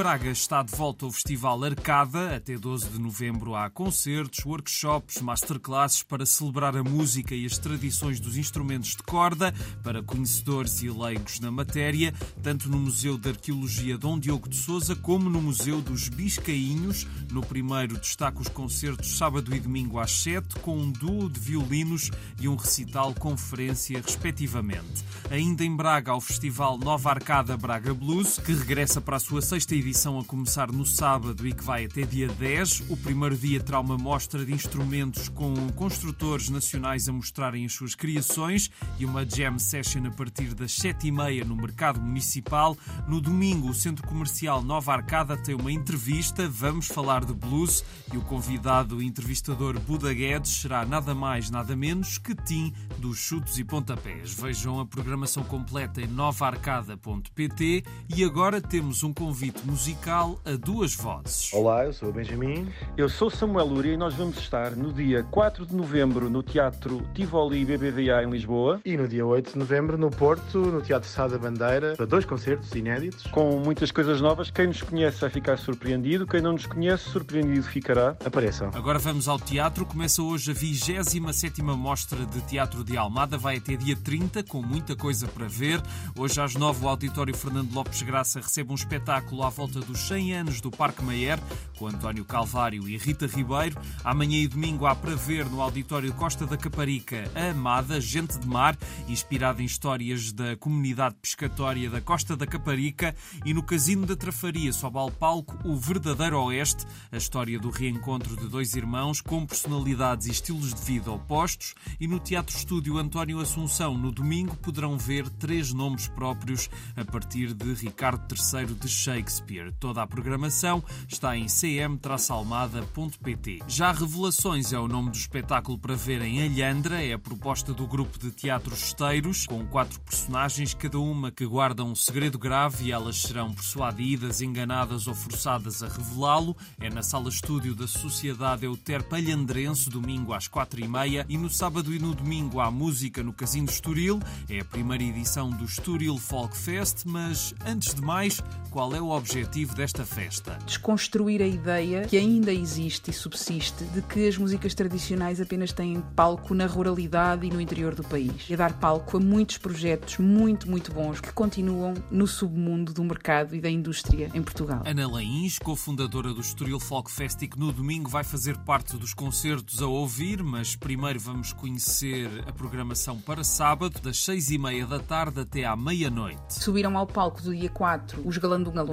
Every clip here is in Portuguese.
Braga está de volta o Festival Arcada. Até 12 de novembro há concertos, workshops, masterclasses para celebrar a música e as tradições dos instrumentos de corda para conhecedores e leigos na matéria, tanto no Museu de Arqueologia Dom Diogo de Souza como no Museu dos Biscainhos. No primeiro destaca os concertos sábado e domingo às 7, com um duo de violinos e um recital conferência, respectivamente. Ainda em Braga, ao Festival Nova Arcada Braga Blues, que regressa para a sua sexta edição a começar no sábado e que vai até dia 10. O primeiro dia terá uma mostra de instrumentos com construtores nacionais a mostrarem as suas criações e uma jam session a partir das 7h30 no Mercado Municipal. No domingo, o Centro Comercial Nova Arcada tem uma entrevista. Vamos falar de blues e o convidado o entrevistador Buda Guedes será nada mais, nada menos que Tim dos Chutos e Pontapés. Vejam a programação completa em novaarcada.pt e agora temos um convite convite musical a duas vozes. Olá, eu sou o Benjamin. Eu sou Samuel Lúria e nós vamos estar no dia 4 de novembro no Teatro Tivoli BBVA em Lisboa. E no dia 8 de novembro no Porto, no Teatro Sá da Bandeira, para dois concertos inéditos. Com muitas coisas novas. Quem nos conhece vai ficar surpreendido, quem não nos conhece, surpreendido ficará. Apareçam. Agora vamos ao teatro. Começa hoje a 27 Mostra de Teatro de Almada. Vai até dia 30, com muita coisa para ver. Hoje às 9 o Auditório Fernando Lopes Graça recebe um espetáculo espetáculo à volta dos 100 anos do Parque Mayer, com António Calvário e Rita Ribeiro. Amanhã e domingo há para ver no Auditório Costa da Caparica a Amada, Gente de Mar, inspirada em histórias da comunidade pescatória da Costa da Caparica. E no Casino da Trafaria sobe ao palco o Verdadeiro Oeste, a história do reencontro de dois irmãos com personalidades e estilos de vida opostos. E no Teatro Estúdio António Assunção, no domingo, poderão ver três nomes próprios a partir de Ricardo III de Cheio Shakespeare. Toda a programação está em cm-almada.pt. Já Revelações é o nome do espetáculo para ver em Alhandra, é a proposta do grupo de teatro Esteiros, com quatro personagens, cada uma que guarda um segredo grave e elas serão persuadidas, enganadas ou forçadas a revelá-lo. É na sala estúdio da Sociedade Euterpe Alhandrense, domingo às quatro e meia, e no sábado e no domingo há música no Casino Estoril. É a primeira edição do Estoril Folk Fest, mas antes de mais, qual é o objetivo desta festa? Desconstruir a ideia que ainda existe e subsiste de que as músicas tradicionais apenas têm palco na ruralidade e no interior do país. E dar palco a muitos projetos muito, muito bons que continuam no submundo do mercado e da indústria em Portugal. Ana Lains, cofundadora do Estoril Folk Fest, que no domingo vai fazer parte dos concertos a ouvir, mas primeiro vamos conhecer a programação para sábado, das seis e meia da tarde até à meia-noite. Subiram ao palco do dia 4 os Galandunga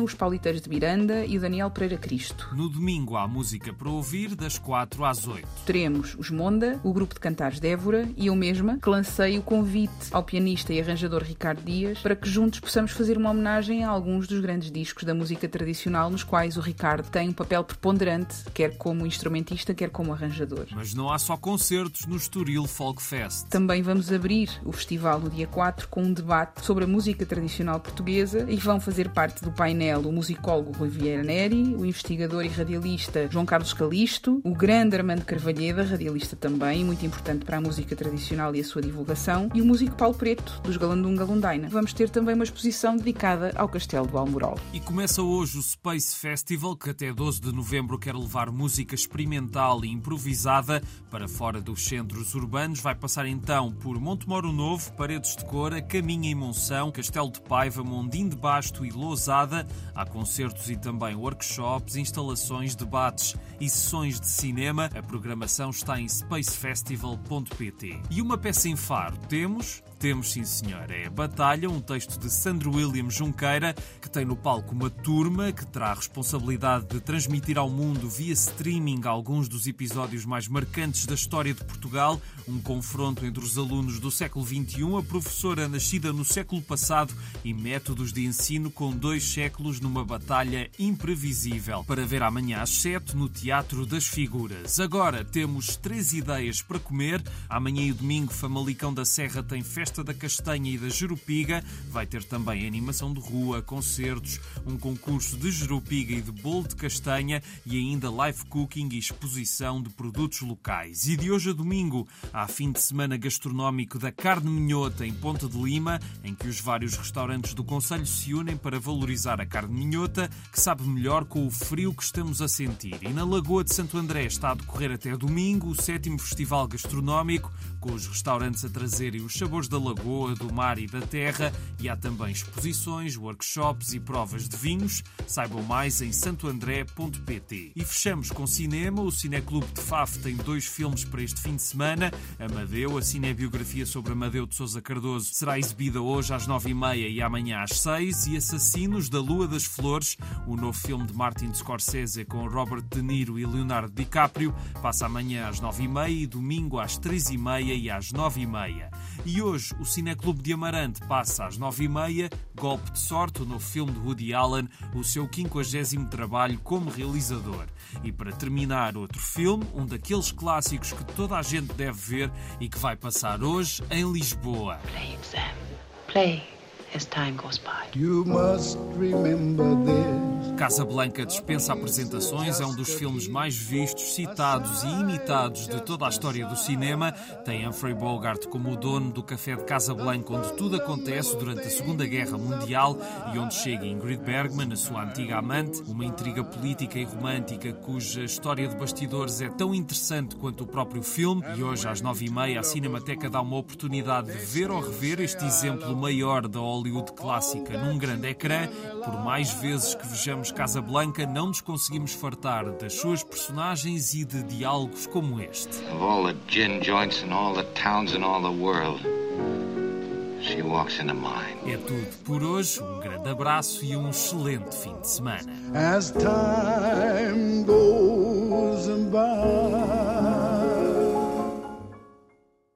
Os Pauliteiros de Miranda e o Daniel Pereira Cristo. No domingo há música para ouvir das 4 às 8. Teremos os Monda, o grupo de cantares Débora e eu mesma, que lancei o convite ao pianista e arranjador Ricardo Dias para que juntos possamos fazer uma homenagem a alguns dos grandes discos da música tradicional nos quais o Ricardo tem um papel preponderante, quer como instrumentista, quer como arranjador. Mas não há só concertos no Estoril Folk Fest. Também vamos abrir o festival no dia 4 com um debate sobre a música tradicional portuguesa e vão fazer parte do painel o musicólogo Rui Vieira Neri, o investigador e radialista João Carlos Calisto, o grande Armando Carvalheda, radialista também, muito importante para a música tradicional e a sua divulgação, e o músico Paulo Preto, dos Galandunga Lundaina. Vamos ter também uma exposição dedicada ao Castelo do Almorol. E começa hoje o Space Festival, que até 12 de novembro quer levar música experimental e improvisada para fora dos centros urbanos. Vai passar então por Montemoro Novo, Paredes de Cora, Caminha e Monção, Castelo de Paiva, Mondim de Basto e Lousada. Há concertos e também workshops, instalações, debates e sessões de cinema. A programação está em spacefestival.pt. E uma peça em faro temos temos, sim senhor. É Batalha, um texto de Sandro William Junqueira, que tem no palco uma turma que terá a responsabilidade de transmitir ao mundo via streaming alguns dos episódios mais marcantes da história de Portugal, um confronto entre os alunos do século XXI, a professora nascida no século passado e métodos de ensino com dois séculos numa batalha imprevisível. Para ver amanhã às sete no Teatro das Figuras. Agora temos três ideias para comer. Amanhã e domingo, Famalicão da Serra tem festa Da Castanha e da Jerupiga. Vai ter também animação de rua, concertos, um concurso de jerupiga e de bolo de castanha e ainda live cooking e exposição de produtos locais. E de hoje a domingo há fim de semana gastronómico da carne minhota em Ponta de Lima, em que os vários restaurantes do Conselho se unem para valorizar a carne minhota, que sabe melhor com o frio que estamos a sentir. E na Lagoa de Santo André está a decorrer até domingo o sétimo Festival Gastronómico, com os restaurantes a trazerem os sabores da lagoa, do mar e da terra, e há também exposições, workshops e provas de vinhos. Saibam mais em santoandré.pt. E fechamos com cinema. O Cineclube de Faf tem dois filmes para este fim de semana. Amadeu, a cinebiografia sobre Amadeu de Sousa Cardoso, será exibida hoje às nove e meia e amanhã às seis. E Assassinos da Lua das Flores, o novo filme de Martin Scorsese com Robert De Niro e Leonardo DiCaprio, passa amanhã às nove e meia e domingo às três e meia e às nove e meia. E hoje o Cineclube de Amarante passa às nove e meia, Golpe de Sorte, o novo filme de Woody Allen, o seu quinquagésimo trabalho como realizador. E para terminar, outro filme, um daqueles clássicos que toda a gente deve ver e que vai passar hoje em Lisboa. Play, Sam. Play as time goes by. You must remember this. Casa Blanca dispensa apresentações, é um dos filmes mais vistos, citados e imitados de toda a história do cinema. Tem Humphrey Bogart como o dono do café de Casa Blanca, onde tudo acontece durante a Segunda Guerra Mundial e onde chega Ingrid Bergman, a sua antiga amante, uma intriga política e romântica cuja história de bastidores é tão interessante quanto o próprio filme. E hoje, às nove e meia, a Cinemateca dá uma oportunidade de ver ou rever este exemplo maior da Hollywood clássica num grande ecrã. Por mais vezes que vejamos Casa Blanca não nos conseguimos fartar das suas personagens e de diálogos como este. Of all the gin joints and all the towns and all the world. She walks into mine. É tudo por hoje. Um grande abraço e um excelente fim de semana. As time goes by.